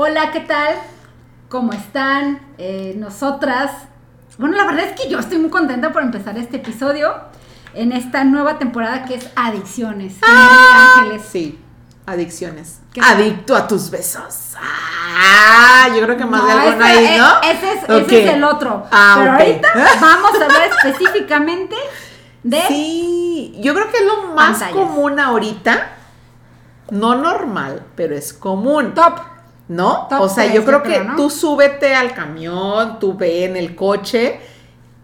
Hola, ¿qué tal? ¿Cómo están? Eh, nosotras. Bueno, la verdad es que yo estoy muy contenta por empezar este episodio en esta nueva temporada que es Adicciones. ¡Ah! Ángeles. Sí, adicciones. Adicto a tus besos. Ah, yo creo que más de alguna ahí, ¿no? Ese es, ese es el otro. Ah, Pero ahorita vamos a ver específicamente de. Sí, yo creo que es lo más común ahorita. No normal, pero es común. Top. ¿No? o sea, yo creo que tú súbete al camión, tú ve en el coche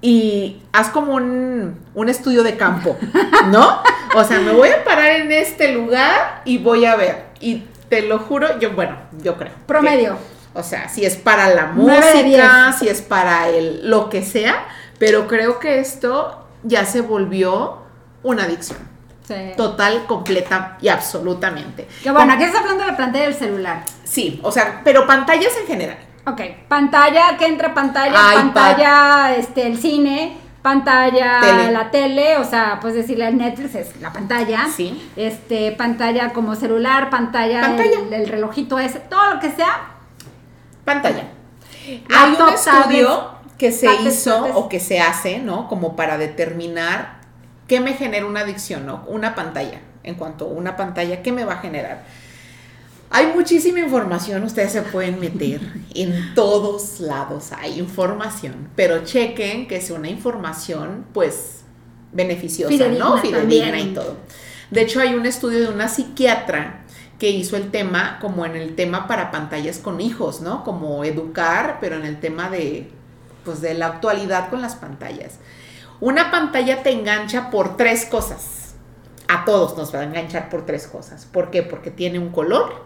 y haz como un, un, estudio de campo, ¿no? O sea, me voy a parar en este lugar y voy a ver. Y te lo juro, yo, bueno, yo creo. Promedio. o sea, si es para la música, si es para el, lo que sea, pero creo que esto ya se volvió una adicción. Sí. Total, completa y absolutamente. Que bueno, aquí estás hablando de la pantalla del celular. Sí, o sea, pero pantallas en general. Ok, pantalla, que entra pantalla, pantalla, este, el cine, pantalla, la tele, o sea, pues decirle al Netflix es la pantalla. Sí. Este, pantalla como celular, pantalla, El, relojito ese, todo lo que sea. Pantalla. Hay un estudio que se hizo o que se hace, ¿no? Como para determinar qué me genera una adicción, ¿no? Una pantalla. En cuanto a una pantalla, ¿qué me va a generar? Hay muchísima información, ustedes se pueden meter en todos lados, hay información, pero chequen que sea una información pues beneficiosa, ¿no? Fidedigna y todo. De hecho, hay un estudio de una psiquiatra que hizo el tema como en el tema para pantallas con hijos, ¿no? Como educar, pero en el tema de pues de la actualidad con las pantallas. Una pantalla te engancha por tres cosas. A todos nos va a enganchar por tres cosas. ¿Por qué? Porque tiene un color,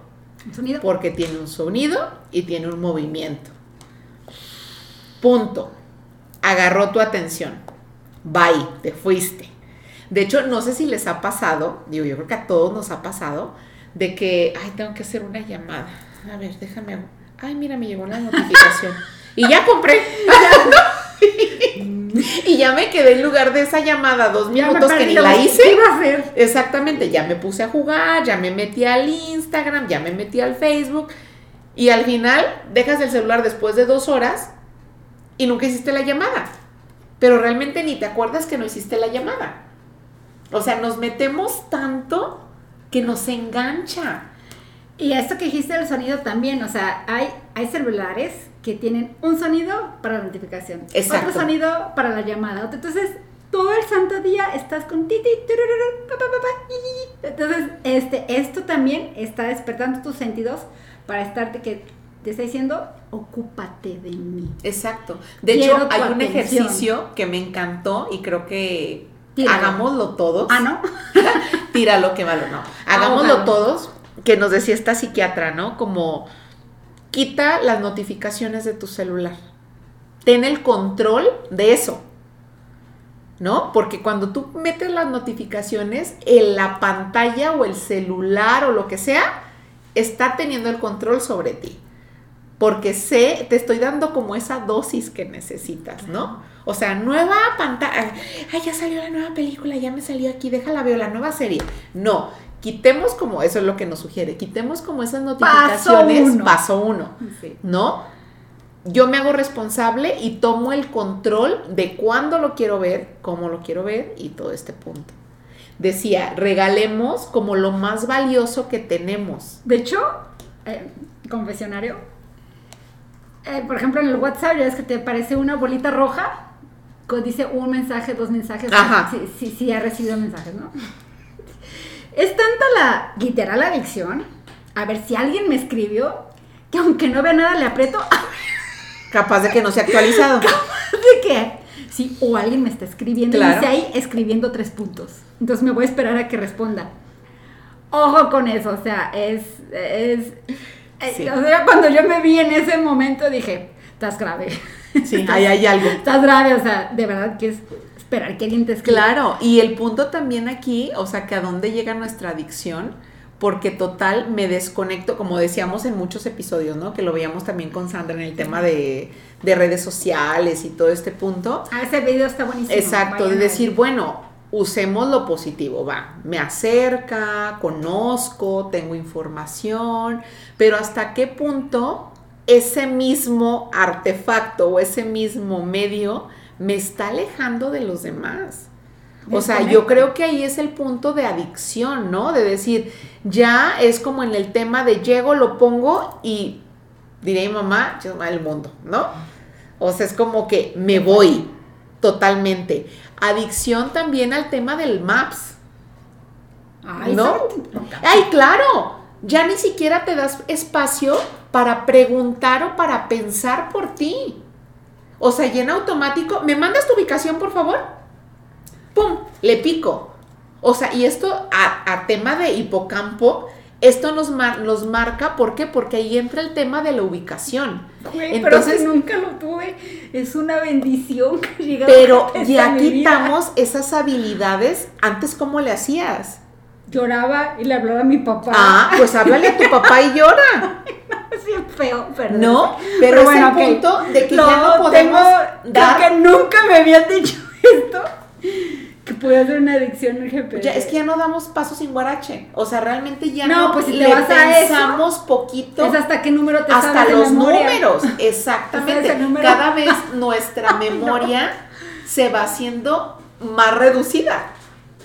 sonido? Porque tiene un sonido y tiene un movimiento. Punto. Agarró tu atención. Bye, te fuiste. De hecho, no sé si les ha pasado, digo, yo creo que a todos nos ha pasado, de que, ay, tengo que hacer una llamada. A ver, déjame. Ay, mira, me llegó una notificación. y ya compré. y ya me quedé en lugar de esa llamada dos minutos que ni la hice. Exactamente, ya me puse a jugar, ya me metí al Instagram, ya me metí al Facebook. Y al final dejas el celular después de dos horas y nunca hiciste la llamada. Pero realmente ni te acuerdas que no hiciste la llamada. O sea, nos metemos tanto que nos engancha. Y esto que dijiste del sonido también, o sea, hay, hay celulares que tienen un sonido para la notificación, otro sonido para la llamada. Entonces, todo el santo día estás con titi, entonces, este, esto también está despertando tus sentidos para estarte que te está diciendo, ocúpate de mí. Exacto. De hecho, hay un ejercicio que me encantó y creo que hagámoslo todos. Ah, ¿no? Tíralo que malo, no. Hagámoslo todos que nos decía esta psiquiatra, ¿no? Como quita las notificaciones de tu celular. Ten el control de eso. ¿No? Porque cuando tú metes las notificaciones, en la pantalla o el celular o lo que sea, está teniendo el control sobre ti. Porque sé, te estoy dando como esa dosis que necesitas, ¿no? O sea, nueva pantalla. Ay, ya salió la nueva película, ya me salió aquí, déjala veo la nueva serie. No, quitemos como, eso es lo que nos sugiere, quitemos como esas notificaciones, paso uno, ¿no? Yo me hago responsable y tomo el control de cuándo lo quiero ver, cómo lo quiero ver y todo este punto. Decía, regalemos como lo más valioso que tenemos. De hecho, eh, confesionario, eh, por ejemplo en el WhatsApp ya es que te aparece una bolita roja, dice un mensaje, dos mensajes, Ajá. sí, sí, ha recibido mensajes, ¿no? Es tanta la literal adicción. A ver, si alguien me escribió, que aunque no vea nada, le aprieto. Capaz de que no se ha actualizado. Capaz de que. Sí, o alguien me está escribiendo y dice ahí escribiendo tres puntos. Entonces me voy a esperar a que responda. Ojo con eso, o sea, es. es eh, O sea, cuando yo me vi en ese momento dije, estás grave. Sí, ahí hay algo. Estás grave, o sea, de verdad que es esperar que alguien te escriba. Claro, y el punto también aquí, o sea, que a dónde llega nuestra adicción, porque total me desconecto, como decíamos en muchos episodios, ¿no? Que lo veíamos también con Sandra en el tema de, redes sociales y todo este punto. Ah, ese video está buenísimo. Exacto, de decir, bueno, usemos lo positivo, va, me acerca, conozco, tengo información, pero hasta qué punto ese mismo artefacto o ese mismo medio me está alejando de los demás. O sea, yo creo que ahí es el punto de adicción, ¿no? De decir, ya es como en el tema de llego, lo pongo y diré mamá, yo el mundo, ¿no? O sea, es como que me voy totalmente. Adicción también al tema del Maps. Ay, ¿No? Ay, claro. Ya ni siquiera te das espacio para preguntar o para pensar por ti. O sea, en automático, ¿me mandas tu ubicación, por favor? ¡Pum! Le pico. O sea, y esto a, tema de hipocampo, esto nos, nos marca, ¿por qué? Porque ahí entra el tema de la ubicación. Entonces, pero nunca lo tuve, es una bendición que Pero ya quitamos esas habilidades, antes ¿cómo le hacías? Lloraba y le hablaba a mi papá. Ah, pues háblale a tu papá y llora. bien feo, perdón. No, pero, bueno, es el punto de que ya no podemos dar... que nunca me habían dicho esto que puede ser una adicción el GPS. Ya, es que ya no damos pasos sin guarache. O sea, realmente ya no, pues si le vas pensamos poquito. Es hasta qué número te Hasta los números, exactamente. Cada vez nuestra memoria se va haciendo más reducida.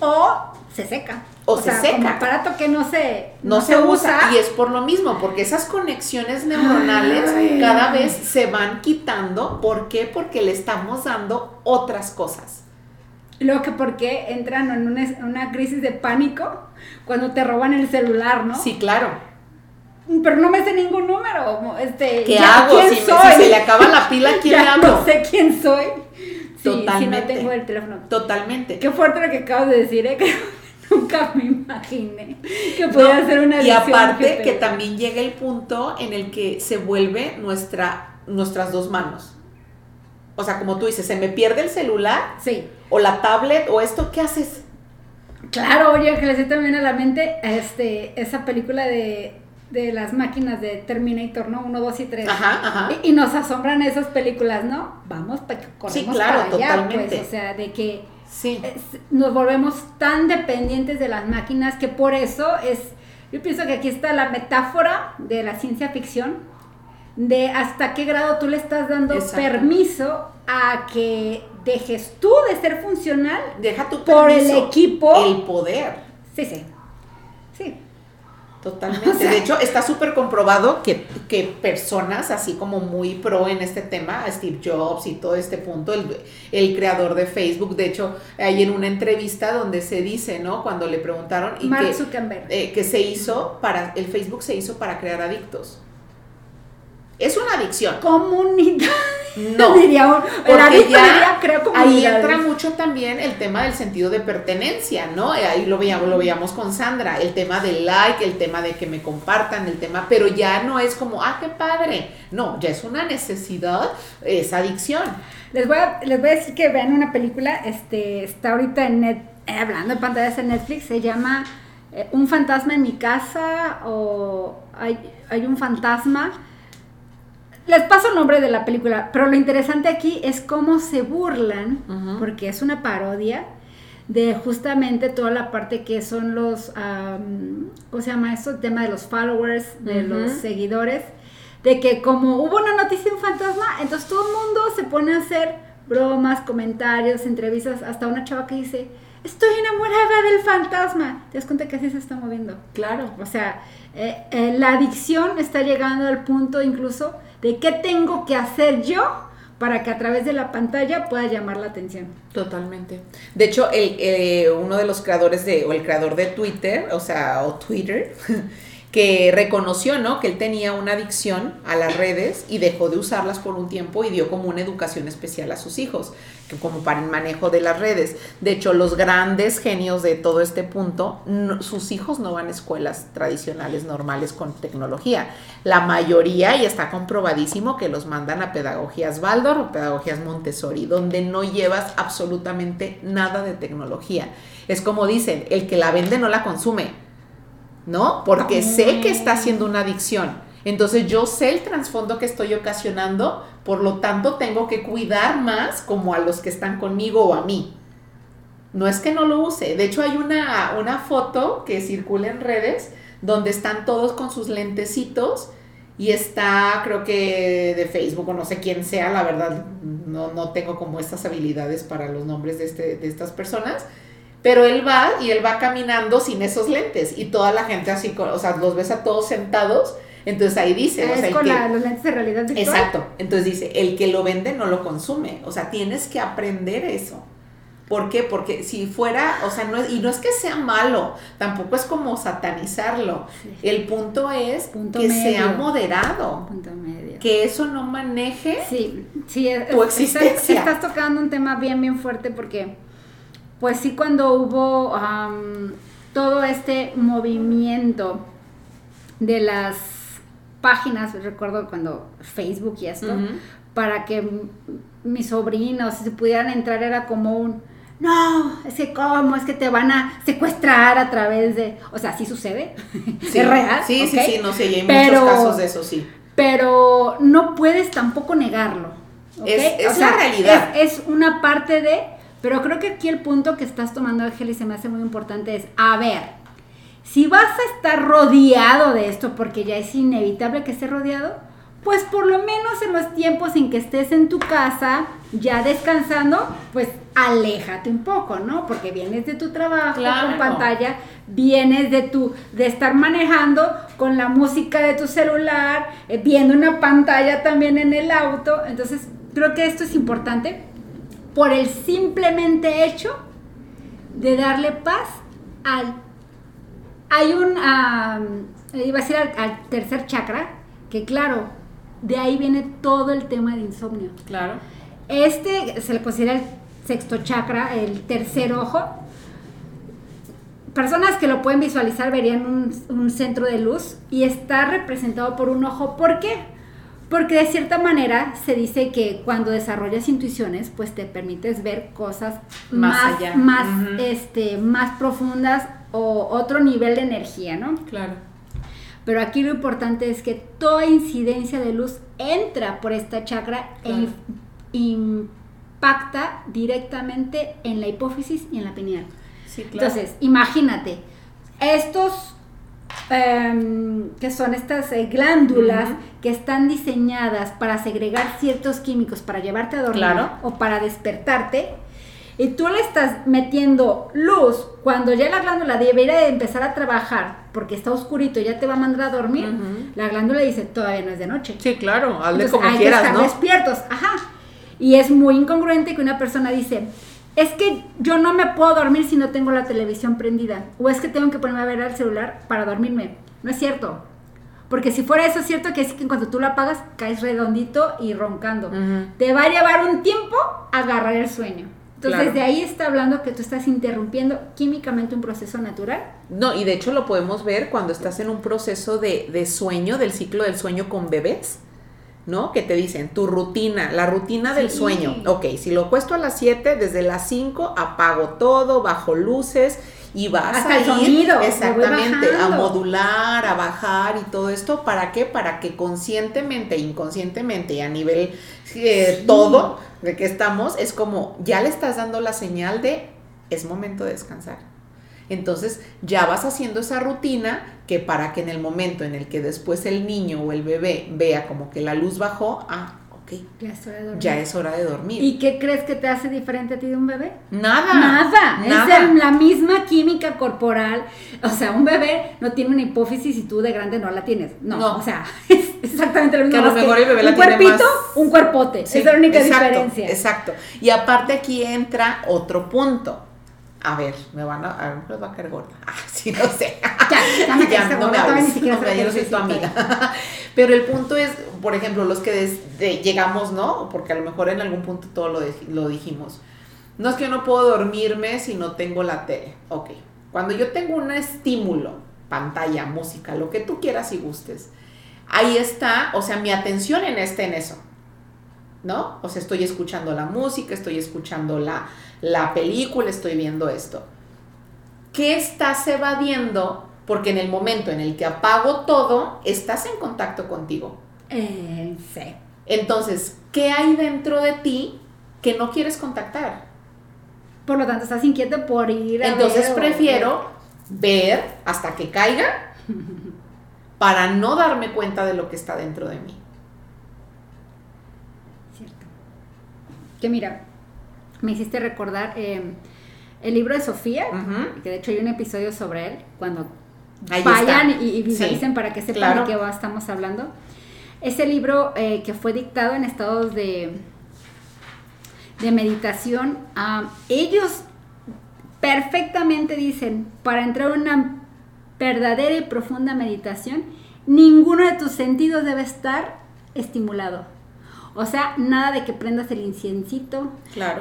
O se seca. O, se seca. Como aparato que no se, no, se, usa. Y es por lo mismo, porque esas conexiones neuronales cada vez se van quitando. ¿Por qué? Porque le estamos dando otras cosas. Luego que por qué entran en una, crisis de pánico cuando te roban el celular, ¿no? Sí, claro. Pero no me sé ningún número. Este, ¿Qué hago? si, se le acaba la pila, ¿quién ya No sé quién soy. Totalmente. Si no tengo el teléfono. Totalmente. Qué fuerte lo que acabas de decir, ¿eh? Nunca me imaginé que pudiera ser una Y aparte que también llega el punto en el que se vuelve nuestra, nuestras dos manos. O sea, como tú dices, se me pierde el celular. Sí. O la tablet o esto, ¿qué haces? Claro, oye, que les también a la mente este, esa película de, las máquinas de Terminator, ¿no? Uno, dos y tres. Ajá, ajá. Y, nos asombran esas películas, ¿no? Vamos, corremos sí, claro, para allá, pues, o sea, de que sí. nos volvemos tan dependientes de las máquinas que por eso es, yo pienso que aquí está la metáfora de la ciencia ficción, de hasta qué grado tú le estás dando permiso a que dejes tú de ser funcional Deja tu por el equipo. El poder. Sí, sí. Sí. Totalmente. de hecho, está súper comprobado que, personas así como muy pro en este tema, Steve Jobs y todo este punto, el, creador de Facebook, de hecho, hay en una entrevista donde se dice, ¿no? Cuando le preguntaron y Mark que, Zuckerberg. Eh, que se hizo para, el Facebook se hizo para crear adictos. Es una adicción. Comunidad. No, diría porque ya ahí entra mucho también el tema del sentido de pertenencia, ¿no? Eh, ahí lo veíamos, lo veíamos con Sandra, el tema del like, el tema de que me compartan, el tema, pero ya no es como, ah, qué padre. No, ya es una necesidad, es adicción. Les voy a, les voy a decir que vean una película, este, está ahorita en net, eh, hablando de pantallas en Netflix, se llama eh, Un fantasma en mi casa o hay, hay un fantasma les paso el nombre de la película, pero lo interesante aquí es cómo se burlan, porque es una parodia de justamente toda la parte que son los, ¿cómo se llama eso? El tema de los followers, de los seguidores, de que como hubo una noticia de un fantasma, entonces todo el mundo se pone a hacer bromas, comentarios, entrevistas, hasta una chava que dice, estoy enamorada del fantasma. Te das cuenta que así se está moviendo. Claro. O sea, eh, eh, la adicción está llegando al punto incluso de qué tengo que hacer yo para que a través de la pantalla pueda llamar la atención. Totalmente. De hecho, el, eh, uno de los creadores de, o el creador de Twitter, o sea, o Twitter, que reconoció, ¿no? Que él tenía una adicción a las redes y dejó de usarlas por un tiempo y dio como una educación especial a sus hijos, como para el manejo de las redes. De hecho, los grandes genios de todo este punto, sus hijos no van a escuelas tradicionales normales con tecnología. La mayoría, y está comprobadísimo, que los mandan a pedagogías Baldor o pedagogías Montessori, donde no llevas absolutamente nada de tecnología. Es como dicen, el que la vende no la consume ¿no? Porque sé que está haciendo una adicción. Entonces yo sé el trasfondo que estoy ocasionando, por lo tanto tengo que cuidar más como a los que están conmigo o a mí. No es que no lo use. De hecho, hay una, una foto que circula en redes donde están todos con sus lentecitos y está, creo que de Facebook o no sé quién sea, la verdad no, no tengo como estas habilidades para los nombres de, este, de estas personas, pero él va y él va caminando sin esos lentes y toda la gente así, o sea, los ves a todos sentados, entonces ahí dice... Es con los lentes de realidad virtual. Exacto, entonces dice, el que lo vende no lo consume, o sea, tienes que aprender eso. ¿Por qué? Porque si fuera, o sea, no y no es que sea malo, tampoco es como satanizarlo. El punto es que sea moderado. Punto medio. Que eso no maneje sí, sí, tu existencia. Estás, tocando un tema bien, bien fuerte porque, pues sí, cuando hubo todo este movimiento de las páginas, recuerdo cuando Facebook y esto, para que mis sobrinos se pudieran entrar era como un no, es que cómo, es que te van a secuestrar a través de, o sea, sí sucede, es real. Sí, sí, sí, no sé, hay muchos casos de eso, sí. Pero no puedes tampoco negarlo. Es, la realidad. Es, una parte de, pero creo que aquí el punto que estás tomando, Ángel, y se me hace muy importante es, a ver, si vas a estar rodeado de esto, porque ya es inevitable que esté rodeado, pues por lo menos en los tiempos en que estés en tu casa, ya descansando, pues aléjate un poco, ¿no? Porque vienes de tu trabajo con pantalla, vienes de tu de estar manejando con la música de tu celular, eh, viendo una pantalla también en el auto, entonces creo que esto es importante por el simplemente hecho de darle paz al hay un iba a decir al tercer chakra que claro de ahí viene todo el tema de insomnio. Claro. Este se le considera el sexto chakra, el tercer ojo. Personas que lo pueden visualizar verían un, centro de luz y está representado por un ojo. ¿Por qué? Porque de cierta manera se dice que cuando desarrollas intuiciones, pues te permites ver cosas más, más, este, más profundas o otro nivel de energía, ¿no? Claro. Pero aquí lo importante es que toda incidencia de luz entra por esta chakra e impacta directamente en la hipófisis y en la pineal. Entonces, imagínate, estos em, que son estas eh, glándulas que están diseñadas para segregar ciertos químicos para llevarte a dormir o para despertarte, y tú le estás metiendo luz cuando ya la glándula debería de empezar a trabajar porque está oscurito y ya te va a mandar a dormir, la glándula dice, todavía no es de noche. Sí, claro, hazle como hay quieras, que estar despiertos, ajá. Y es muy incongruente que una persona dice, es que yo no me puedo dormir si no tengo la televisión prendida, o es que tengo que ponerme a ver el celular para dormirme. No es cierto. Porque si fuera eso es cierto que es que cuando tú la apagas caes redondito y roncando. Te va a llevar un tiempo agarrar el sueño. Entonces, de ahí está hablando que tú estás interrumpiendo químicamente un proceso natural. No, y de hecho lo podemos ver cuando estás en un proceso de, de sueño, del ciclo del sueño con bebés. ¿No? Que te dicen, tu rutina, la rutina del sueño. Ok, si lo puesto a las 7, desde las 5 apago todo, bajo luces y vas a ir exactamente a modular, a bajar y todo esto. ¿Para qué? Para que conscientemente, inconscientemente y a nivel eh, todo de que estamos, es como ya le estás dando la señal de es momento de descansar. Entonces ya vas haciendo esa rutina que para que en el momento en el que después el niño o el bebé vea como que la luz bajó, ah, ok, ya es hora de dormir. Ya es hora de dormir. ¿Y qué crees que te hace diferente a ti de un bebé? Nada. Nada. nada. Es la misma química corporal. O sea, un bebé no tiene una hipófisis y tú de grande no la tienes. No, o sea, es exactamente lo mismo. Que a lo mejor el bebé la un tiene cuerpito, un cuerpote. es la única diferencia. Exacto. Y aparte aquí entra otro punto a ver, me van a, a ver, va a caer gorda. Ah, sí, no sé. Ya, ya, me ya no me hables, no, yo no soy tu amiga. Pero el punto es, por ejemplo, los que desde llegamos, ¿no? Porque a lo mejor en algún punto todo lo, lo dijimos. No es que yo no puedo dormirme si no tengo la tele. Ok. Cuando yo tengo un estímulo, pantalla, música, lo que tú quieras y gustes, ahí está, o sea, mi atención en este, en eso. ¿No? O sea, estoy escuchando la música, estoy escuchando la, la película, estoy viendo esto. ¿Qué estás evadiendo? Porque en el momento en el que apago todo, estás en contacto contigo. Eh, sí. Entonces, ¿qué hay dentro de ti que no quieres contactar? Por lo tanto, estás inquieto por ir a Entonces prefiero ver hasta que caiga para no darme cuenta de lo que está dentro de mí. Cierto. Que mira, me hiciste recordar eh, el libro de Sofía, que de hecho hay un episodio sobre él, cuando vayan y, visualicen para que sepan de qué estamos hablando. Ese libro eh, que fue dictado en estados de, de meditación, ellos perfectamente dicen, para entrar en una verdadera y profunda meditación, ninguno de tus sentidos debe estar estimulado. O sea, nada de que prendas el inciencito,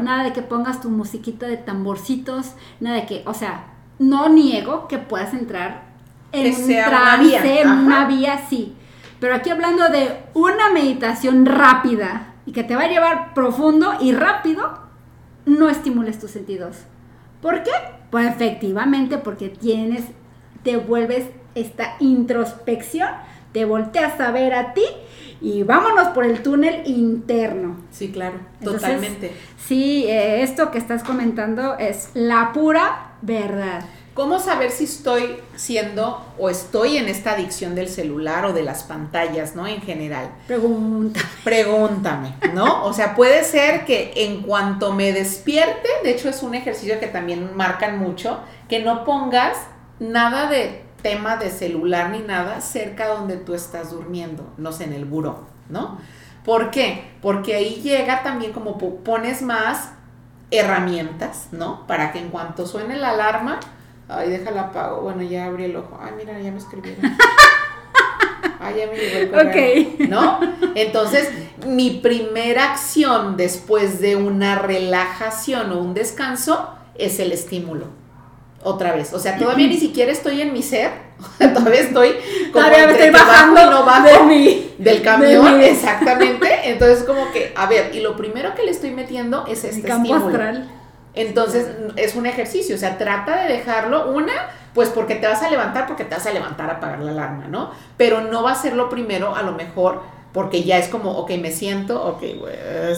nada de que pongas tu musiquita de tamborcitos, nada de que, o sea, no niego que puedas entrar en un trance, en una vía, sí. Pero aquí hablando de una meditación rápida y que te va a llevar profundo y rápido, no estimules tus sentidos. ¿Por qué? Pues efectivamente porque tienes, te vuelves esta introspección, te volteas a ver a ti y vámonos por el túnel interno. Sí, claro, totalmente. Sí, eh, esto que estás comentando es la pura verdad. ¿Cómo saber si estoy siendo o estoy en esta adicción del celular o de las pantallas, ¿no? En general. Pregúntame. Pregúntame, ¿no? O sea, puede ser que en cuanto me despierte, de hecho es un ejercicio que también marcan mucho, que no pongas nada de tema de celular ni nada cerca donde tú estás durmiendo, no sé, en el buró, ¿no? ¿Por qué? Porque ahí llega también como pones más herramientas, ¿no? Para que en cuanto suene la alarma, ay, déjala apago, bueno, ya abrí el ojo, ay, mira, ya me escribieron. Ay, ya me llegó el correo, ¿no? Entonces, mi primera acción después de una relajación o un descanso es el estímulo otra vez. O sea, todavía ni siquiera estoy en mi ser. todavía estoy como todavía estoy bajando no bajo del camión, exactamente. Entonces, como que, a ver, y lo primero que le estoy metiendo es este campo Astral. Entonces, es un ejercicio, o sea, trata de dejarlo una pues porque te vas a levantar, porque te vas a levantar a apagar la alarma, ¿no? Pero no va a ser lo primero, a lo mejor, porque ya es como, ok, me siento, ok,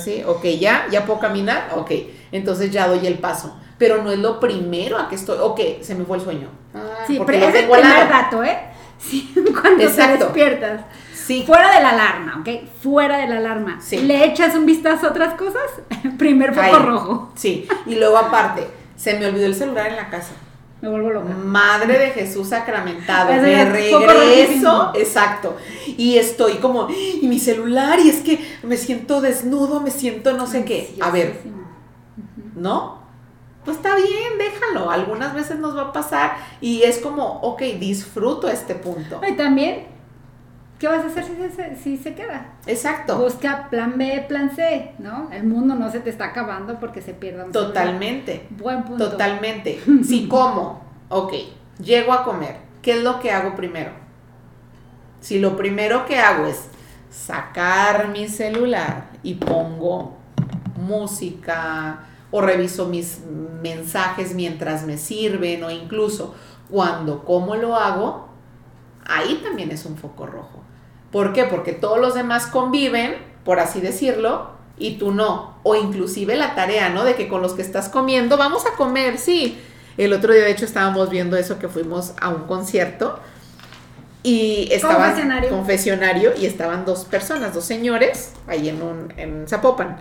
sí, ok, ya, ya puedo caminar, ok, entonces ya doy el paso pero no es lo primero a que estoy, ok, se me fue el sueño. Ah, sí, pero es el primer rato, ¿eh? Sí, cuando te despiertas. Sí. Fuera de la alarma, ¿ok? Fuera de la alarma. Sí. ¿Le echas un vistazo a otras cosas? Primer foco rojo. Sí, y luego aparte, se me olvidó el celular en la casa. Me vuelvo loca. Madre de Jesús sacramentado. me regreso. Exacto. Y estoy como, y mi celular, y es que me siento desnudo, me siento no sé qué. A ver, ¿no? Pues está bien, déjalo. Algunas veces nos va a pasar y es como, ok, disfruto este punto. Y también, ¿qué vas a hacer si se, si se queda? Exacto. Busca plan B, plan C, ¿no? El mundo no se te está acabando porque se pierda Totalmente. Buen punto. Totalmente. si como, ok, llego a comer, ¿qué es lo que hago primero? Si lo primero que hago es sacar mi celular y pongo música, o reviso mis mensajes mientras me sirven o incluso cuando como lo hago, ahí también es un foco rojo. ¿Por qué? Porque todos los demás conviven, por así decirlo, y tú no. O inclusive la tarea, ¿no? De que con los que estás comiendo, vamos a comer, sí. El otro día, de hecho, estábamos viendo eso que fuimos a un concierto y estaba confesionario. confesionario y estaban dos personas, dos señores, ahí en un en Zapopan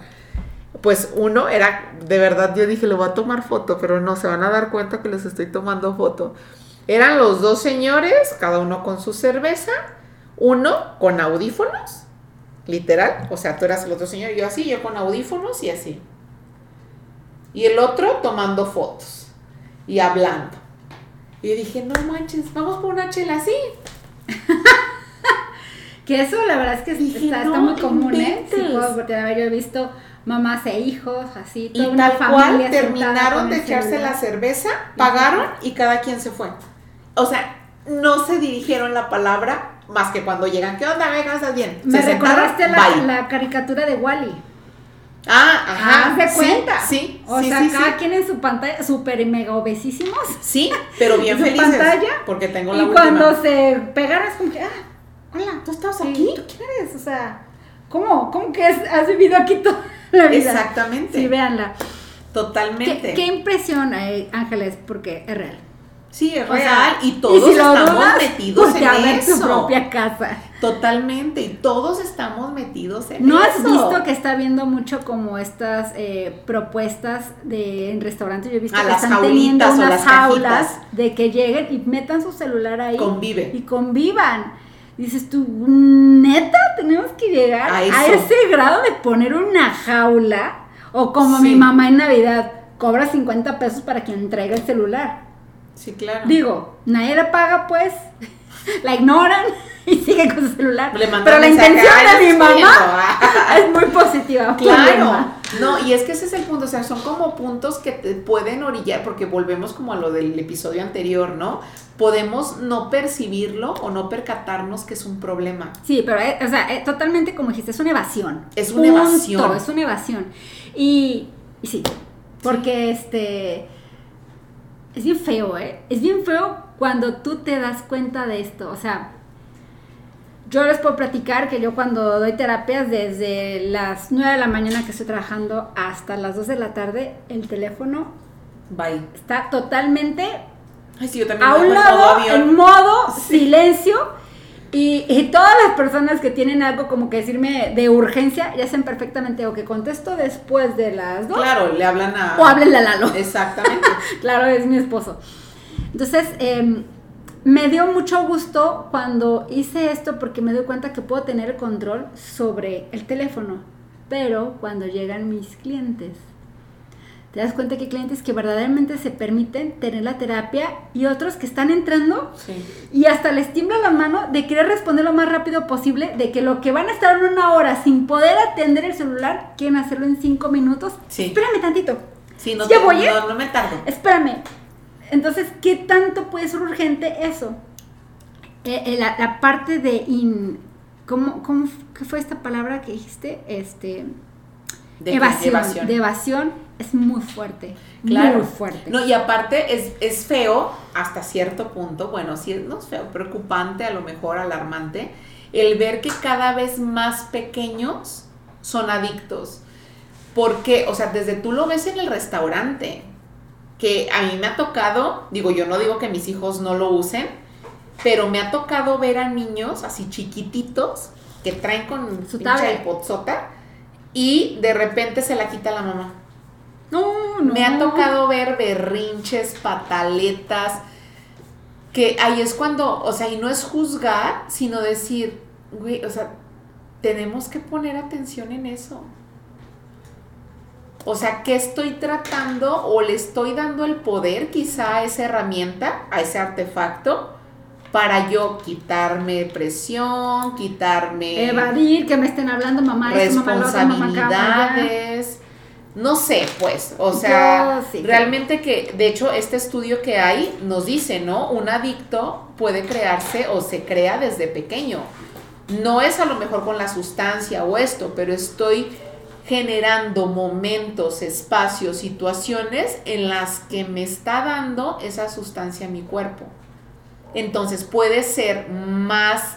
pues uno era, de verdad yo dije, le voy a tomar foto, pero no, se van a dar cuenta que les estoy tomando foto. Eran los dos señores, cada uno con su cerveza, uno con audífonos, literal, o sea, tú eras el otro señor, yo así, yo con audífonos y así. Y el otro tomando fotos y hablando. Y dije, no manches, vamos por una chela así. que eso la verdad es que está, muy común, ¿eh? Sí, porque yo he visto mamás e hijos, así, toda y tal cual terminaron de echarse la cerveza, pagaron y cada quien se fue. O sea, no se dirigieron la palabra más que cuando llegan, ¿qué onda? Venga, ¿estás bien? Me recordaste la, caricatura de Wally. Ah, ajá. ¿Se cuenta? Sí. O sea, cada quien en su pantalla, súper mega obesísimos. Sí, pero bien felices. pantalla. Porque tengo la Y cuando se pegaron es como que, ah, hola, ¿tú estás aquí? ¿Tú quién eres? O sea, ¿cómo? ¿Cómo que has vivido aquí todo? Exactamente. Sí, véanla. Totalmente. ¿Qué, impresión, hay, Ángeles? Porque es real. Sí, es real y todos estamos metidos en eso. tu propia casa. Totalmente, y todos estamos metidos en eso. ¿No has visto que está viendo mucho como estas eh, propuestas de en restaurantes? Yo he visto que están teniendo unas jaulas de que lleguen y metan su celular ahí. Convive. Y convivan. Dices tú, neta, tenemos que llegar a, ese grado de poner una jaula. O como mi mamá en Navidad, cobra 50 pesos para quien entrega el celular. Sí, claro. Digo, nadie le paga, pues, la ignoran y sigue con su celular. Pero la intención de mi mamá es muy positiva. Claro. No, y es que ese es el punto, o sea, son como puntos que te pueden orillar, porque volvemos como a lo del episodio anterior, ¿no? Podemos no percibirlo o no percatarnos que es un problema. Sí, pero, eh, o sea, eh, totalmente como dijiste, es una evasión. Es una evasión. Es una evasión. Y, y sí, porque este es bien feo, ¿eh? Es bien feo cuando tú te das cuenta de esto. O sea, yo les puedo platicar que yo cuando doy terapias desde las 9 de la mañana que estoy trabajando hasta las 2 de la tarde, el teléfono Bye. está totalmente Ay, sí, yo también a un lado, en modo silencio y, todas las personas que tienen algo como que decirme de urgencia, ya saben perfectamente o que contesto después de las dos. Claro, le hablan a... O háblenle a Lalo. Exactamente. claro, es mi esposo. Entonces, em, me dio mucho gusto cuando hice esto porque me doy cuenta que puedo tener control sobre el teléfono. Pero cuando llegan mis clientes, te das cuenta que hay clientes que verdaderamente se permiten tener la terapia y otros que están entrando y hasta les tiembla la mano de querer responder lo más rápido posible, de que lo que van a estar en una hora sin poder atender el celular, quieren hacerlo en cinco minutos. Sí. Espérame tantito. Sí, no, te, voy, ¿eh? no, me tardo. Espérame. Entonces, ¿qué tanto puede ser urgente eso? Eh, eh, la, parte de in, ¿cómo, cómo, ¿Qué fue esta palabra que dijiste? Este... De evasión, De evasión es muy fuerte. Claro. Muy fuerte. No, y aparte es, es feo hasta cierto punto, bueno, sí, no es feo, preocupante, a lo mejor alarmante, el ver que cada vez más pequeños son adictos. Porque, o sea, desde tú lo ves en el restaurante, que a mí me ha tocado, digo, yo no digo que mis hijos no lo usen, pero me ha tocado ver a niños así chiquititos que traen con su pinche potzota y de repente se la quita la mamá. No, no. Me ha tocado ver berrinches, pataletas, que ahí es cuando, o sea, y no es juzgar, sino decir, güey, o sea, tenemos que poner atención en eso. O sea, ¿qué estoy tratando o le estoy dando el poder quizá a esa herramienta, a ese artefacto, para yo quitarme presión, quitarme... Evadir, que me estén hablando mamá, responsabilidades. No sé, pues, o sea, realmente que, de hecho, este estudio que hay nos dice, ¿no? Un adicto puede crearse o se crea desde pequeño. No es a lo mejor con la sustancia o esto, pero estoy generando momentos, espacios, situaciones en las que me está dando esa sustancia a mi cuerpo. Entonces puede ser más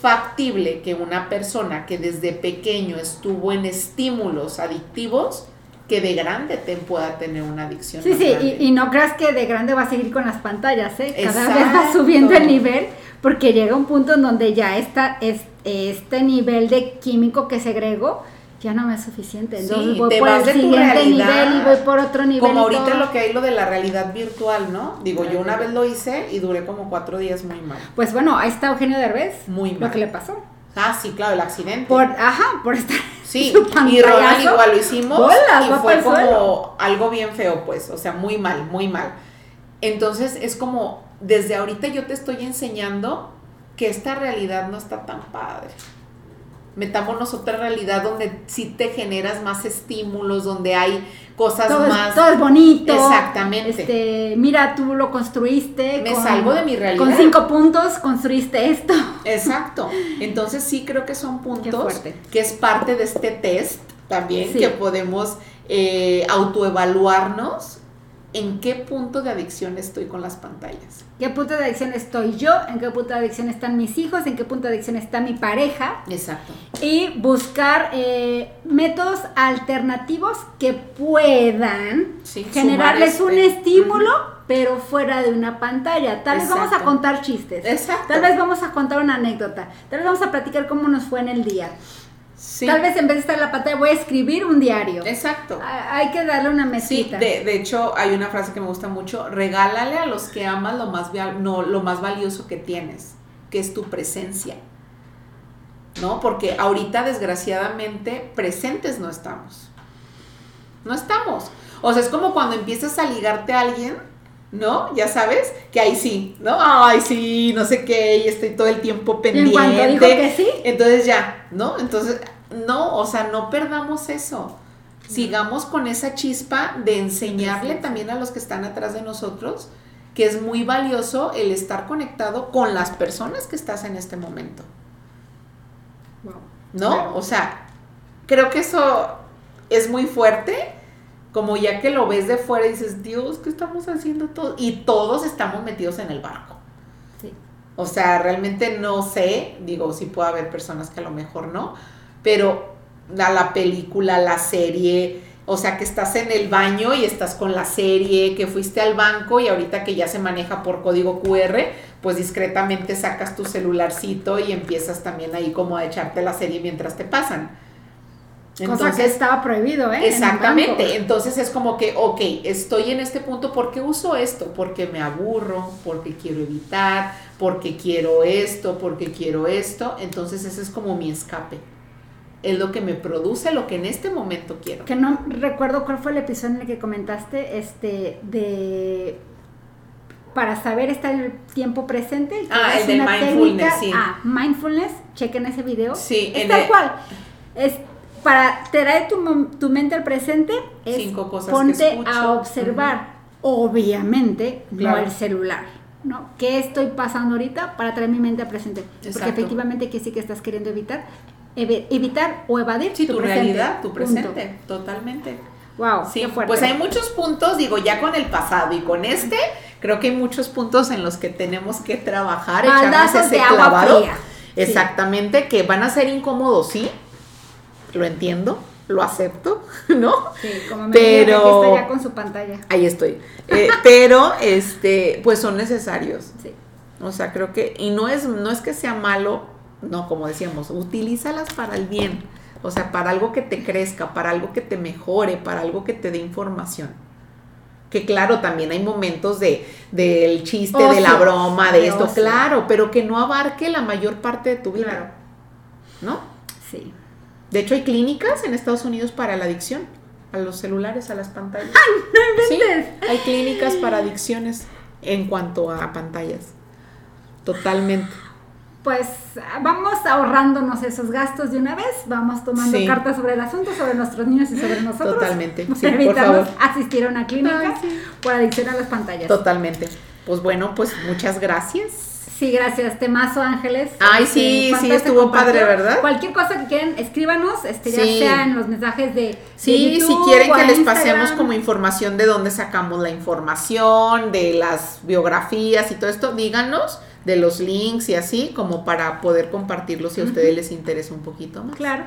factible que una persona que desde pequeño estuvo en estímulos adictivos que de grande te pueda tener una adicción. Sí, sí, y, no creas que de grande va a seguir con las pantallas, ¿eh? Cada vez va subiendo el nivel porque llega un punto en donde ya está este nivel de químico que segrego ya no me es suficiente. Entonces voy por el siguiente nivel y voy por otro nivel. Como ahorita lo que hay lo de la realidad virtual, ¿no? Digo, yo una vez lo hice y duré como cuatro días muy mal. Pues bueno, ahí está Eugenio Derbez. Muy mal. Lo que le pasó. Ah, sí, claro, el accidente. Por, ajá, por estar. Sí, y Ronald igual lo hicimos y fue como algo bien feo, pues, o sea, muy mal, muy mal. Entonces es como, desde ahorita yo te estoy enseñando que esta realidad no está tan padre metámonos otra realidad donde sí te generas más estímulos, donde hay cosas más... todo es bonito. Exactamente. Este, mira, tú lo construiste. Me salgo de mi realidad. Con cinco puntos construiste esto. Exacto. Entonces sí creo que son puntos que es parte de este test también, que podemos eh, autoevaluarnos en qué punto de adicción estoy con las pantallas. ¿Qué punto de adicción estoy yo? ¿En qué punto de adicción están mis hijos? ¿En qué punto de adicción está mi pareja? Exacto. Y buscar eh, métodos alternativos que puedan generarles un este, estímulo, pero fuera de una pantalla. Tal vez vamos a contar chistes. Exacto. Tal vez vamos a contar una anécdota. Tal vez vamos a platicar cómo nos fue en el día. Tal vez en vez de estar en la pantalla voy a escribir un diario. Exacto. Hay que darle una mesita. Sí, de, hecho hay una frase que me gusta mucho, regálale a los que amas lo más, no, lo más valioso que tienes, que es tu presencia. ¿No? Porque ahorita desgraciadamente presentes no estamos. No estamos. O sea, es como cuando empiezas a ligarte a alguien, ¿no? Ya sabes, que ahí sí, ¿no? Ay, sí, no sé qué, y estoy todo el tiempo pendiente. En cuanto dijo que sí. Entonces ya, ¿no? Entonces no, o sea, no perdamos eso. Sigamos con esa chispa de enseñarle también a los que están atrás de nosotros que es muy valioso el estar conectado con las personas que estás en este momento. ¿No? O sea, creo que eso es muy fuerte, como ya que lo ves de fuera y dices, Dios, ¿qué estamos haciendo todos? Y todos estamos metidos en el barco. Sí. O sea, realmente no sé, digo, sí puede haber personas que a lo mejor no, pero la, la película, la serie, o sea, que estás en el baño y estás con la serie, que fuiste al banco y ahorita que ya se maneja por código QR, pues discretamente sacas tu celularcito y empiezas también ahí como a echarte la serie mientras te pasan. Entonces, Cosa que estaba prohibido, ¿eh? Exactamente. Entonces es como que, ok, estoy en este punto, ¿por qué uso esto? Porque me aburro, porque quiero evitar, porque quiero esto, porque quiero esto. Entonces ese es como mi escape es lo que me produce lo que en este momento quiero. Que no recuerdo cuál fue el episodio en el que comentaste, este, de para saber estar el tiempo presente. Ah, el de mindfulness, sí. Ah, mindfulness, chequen ese video. Sí, es tal cual. Es para traer tu, tu, mente al presente, es Cinco cosas ponte a observar, obviamente, no el celular. ¿no? ¿Qué estoy pasando ahorita para traer mi mente al presente? Porque efectivamente que sí que estás queriendo evitar evitar o evadir tu, realidad, tu presente, totalmente. Wow, sí, pues hay muchos puntos, digo, ya con el pasado y con este, creo que hay muchos puntos en los que tenemos que trabajar, echarnos ese de clavado. Exactamente, que van a ser incómodos, sí, lo entiendo, lo acepto, ¿no? Sí, como me pero está ya con su pantalla. Ahí estoy. Eh, pero este, pues son necesarios. Sí. O sea, creo que y no es no es que sea malo no, como decíamos, utilízalas para el bien, o sea, para algo que te crezca, para algo que te mejore, para algo que te dé información. Que claro, también hay momentos de del chiste, de la broma, de, esto, claro, pero que no abarque la mayor parte de tu vida. ¿No? Sí. De hecho, hay clínicas en Estados Unidos para la adicción a los celulares, a las pantallas. ¡Ay, no sí, hay clínicas para adicciones en cuanto a pantallas. Totalmente pues vamos ahorrándonos esos gastos de una vez, vamos tomando cartas sobre el asunto, sobre nuestros niños y sobre nosotros. Totalmente. Sí, por favor. asistir a una clínica por adicción a las pantallas. Totalmente. Pues bueno, pues muchas gracias. Sí, gracias. Temazo, Ángeles. Ay, sí, sí, estuvo padre, ¿verdad? Cualquier cosa que quieran, escríbanos, este, ya sea en los mensajes de. Sí, si quieren que les pasemos como información de dónde sacamos la información, de las biografías y todo esto, díganos de los links y así, como para poder compartirlos si a ustedes les interesa un poquito más. Claro.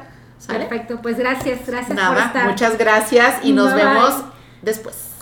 Perfecto, pues gracias, gracias Nada, por estar. Muchas gracias y nos vemos después.